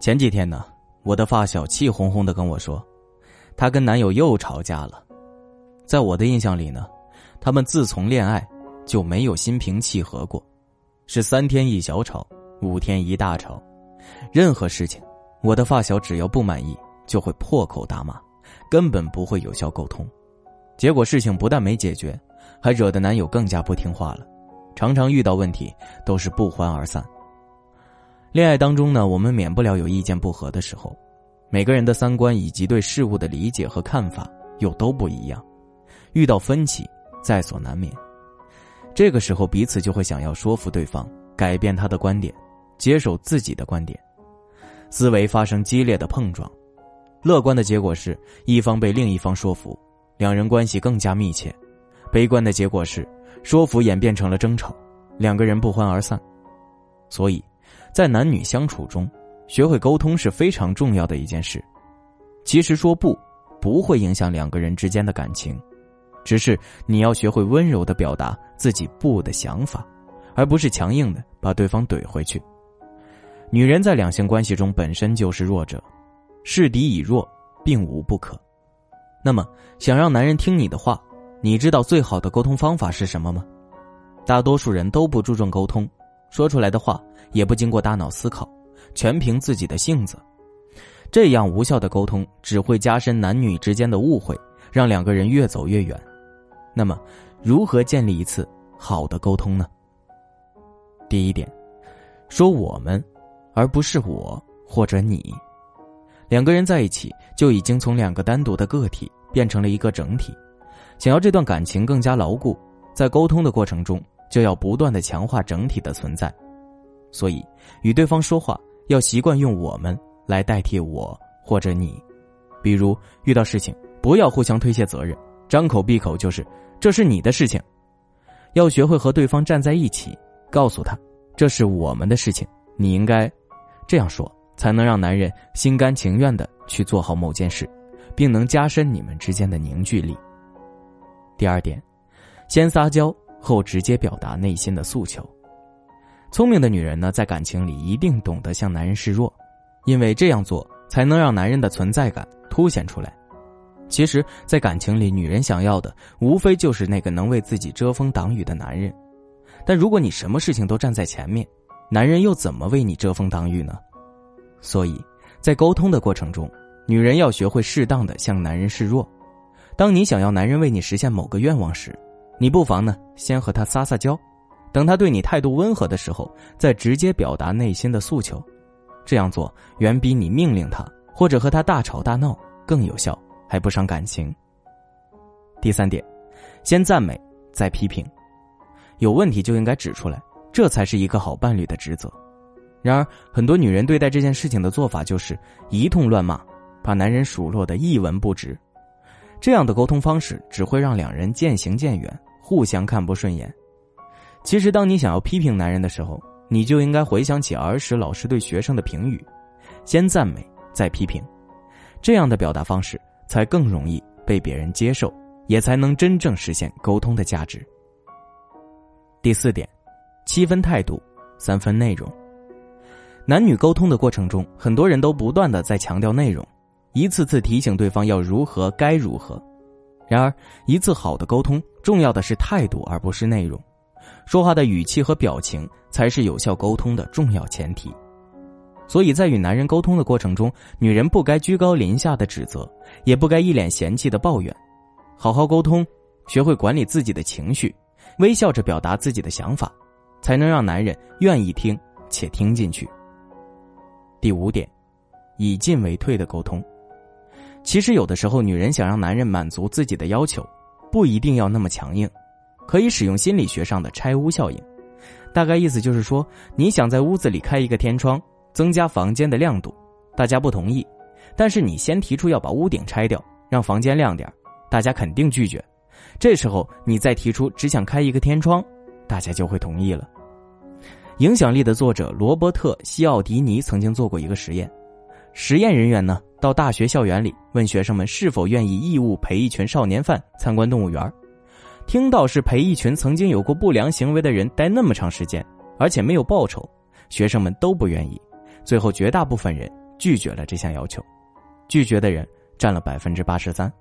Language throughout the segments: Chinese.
前几天呢，我的发小气哄哄的跟我说，她跟男友又吵架了。在我的印象里呢，他们自从恋爱就没有心平气和过，是三天一小吵，五天一大吵。任何事情，我的发小只要不满意，就会破口大骂，根本不会有效沟通。结果事情不但没解决，还惹得男友更加不听话了，常常遇到问题都是不欢而散。恋爱当中呢，我们免不了有意见不合的时候，每个人的三观以及对事物的理解和看法又都不一样，遇到分歧在所难免。这个时候，彼此就会想要说服对方，改变他的观点，接受自己的观点，思维发生激烈的碰撞。乐观的结果是一方被另一方说服，两人关系更加密切；悲观的结果是说服演变成了争吵，两个人不欢而散。所以。在男女相处中，学会沟通是非常重要的一件事。其实说不，不会影响两个人之间的感情，只是你要学会温柔的表达自己不的想法，而不是强硬的把对方怼回去。女人在两性关系中本身就是弱者，示敌以弱并无不可。那么，想让男人听你的话，你知道最好的沟通方法是什么吗？大多数人都不注重沟通。说出来的话也不经过大脑思考，全凭自己的性子，这样无效的沟通只会加深男女之间的误会，让两个人越走越远。那么，如何建立一次好的沟通呢？第一点，说我们，而不是我或者你。两个人在一起就已经从两个单独的个体变成了一个整体，想要这段感情更加牢固，在沟通的过程中。就要不断的强化整体的存在，所以与对方说话要习惯用“我们”来代替我或者你。比如遇到事情，不要互相推卸责任，张口闭口就是“这是你的事情”，要学会和对方站在一起，告诉他这是我们的事情，你应该这样说，才能让男人心甘情愿的去做好某件事，并能加深你们之间的凝聚力。第二点，先撒娇。后直接表达内心的诉求。聪明的女人呢，在感情里一定懂得向男人示弱，因为这样做才能让男人的存在感凸显出来。其实，在感情里，女人想要的无非就是那个能为自己遮风挡雨的男人。但如果你什么事情都站在前面，男人又怎么为你遮风挡雨呢？所以，在沟通的过程中，女人要学会适当的向男人示弱。当你想要男人为你实现某个愿望时，你不妨呢，先和他撒撒娇，等他对你态度温和的时候，再直接表达内心的诉求。这样做远比你命令他或者和他大吵大闹更有效，还不伤感情。第三点，先赞美再批评，有问题就应该指出来，这才是一个好伴侣的职责。然而，很多女人对待这件事情的做法就是一通乱骂，把男人数落的一文不值。这样的沟通方式只会让两人渐行渐远。互相看不顺眼。其实，当你想要批评男人的时候，你就应该回想起儿时老师对学生的评语，先赞美再批评，这样的表达方式才更容易被别人接受，也才能真正实现沟通的价值。第四点，七分态度，三分内容。男女沟通的过程中，很多人都不断的在强调内容，一次次提醒对方要如何，该如何。然而，一次好的沟通，重要的是态度，而不是内容。说话的语气和表情才是有效沟通的重要前提。所以在与男人沟通的过程中，女人不该居高临下的指责，也不该一脸嫌弃的抱怨。好好沟通，学会管理自己的情绪，微笑着表达自己的想法，才能让男人愿意听且听进去。第五点，以进为退的沟通。其实有的时候，女人想让男人满足自己的要求，不一定要那么强硬，可以使用心理学上的拆屋效应。大概意思就是说，你想在屋子里开一个天窗，增加房间的亮度，大家不同意，但是你先提出要把屋顶拆掉，让房间亮点，大家肯定拒绝。这时候你再提出只想开一个天窗，大家就会同意了。影响力的作者罗伯特·西奥迪尼曾经做过一个实验。实验人员呢，到大学校园里问学生们是否愿意义务陪一群少年犯参观动物园。听到是陪一群曾经有过不良行为的人待那么长时间，而且没有报酬，学生们都不愿意。最后，绝大部分人拒绝了这项要求，拒绝的人占了百分之八十三。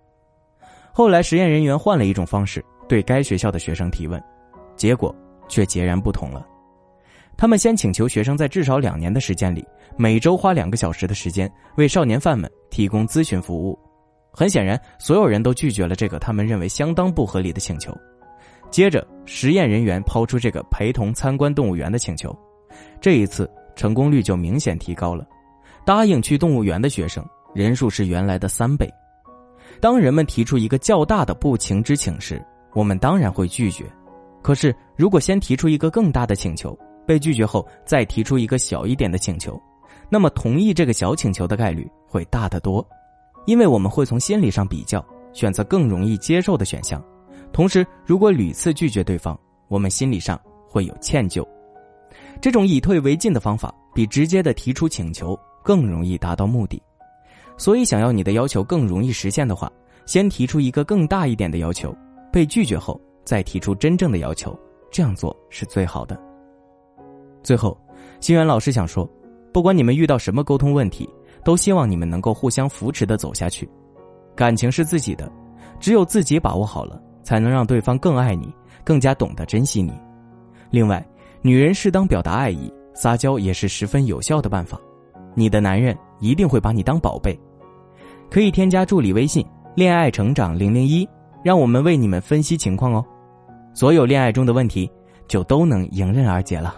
后来实验人员换了一种方式对该学校的学生提问，结果却截然不同了。他们先请求学生在至少两年的时间里，每周花两个小时的时间为少年犯们提供咨询服务。很显然，所有人都拒绝了这个他们认为相当不合理的请求。接着，实验人员抛出这个陪同参观动物园的请求，这一次成功率就明显提高了。答应去动物园的学生人数是原来的三倍。当人们提出一个较大的不情之请时，我们当然会拒绝。可是，如果先提出一个更大的请求，被拒绝后再提出一个小一点的请求，那么同意这个小请求的概率会大得多，因为我们会从心理上比较，选择更容易接受的选项。同时，如果屡次拒绝对方，我们心理上会有歉疚。这种以退为进的方法，比直接的提出请求更容易达到目的。所以，想要你的要求更容易实现的话，先提出一个更大一点的要求，被拒绝后再提出真正的要求，这样做是最好的。最后，心源老师想说，不管你们遇到什么沟通问题，都希望你们能够互相扶持的走下去。感情是自己的，只有自己把握好了。才能让对方更爱你，更加懂得珍惜你。另外，女人适当表达爱意、撒娇也是十分有效的办法。你的男人一定会把你当宝贝。可以添加助理微信“恋爱成长零零一”，让我们为你们分析情况哦。所有恋爱中的问题就都能迎刃而解了。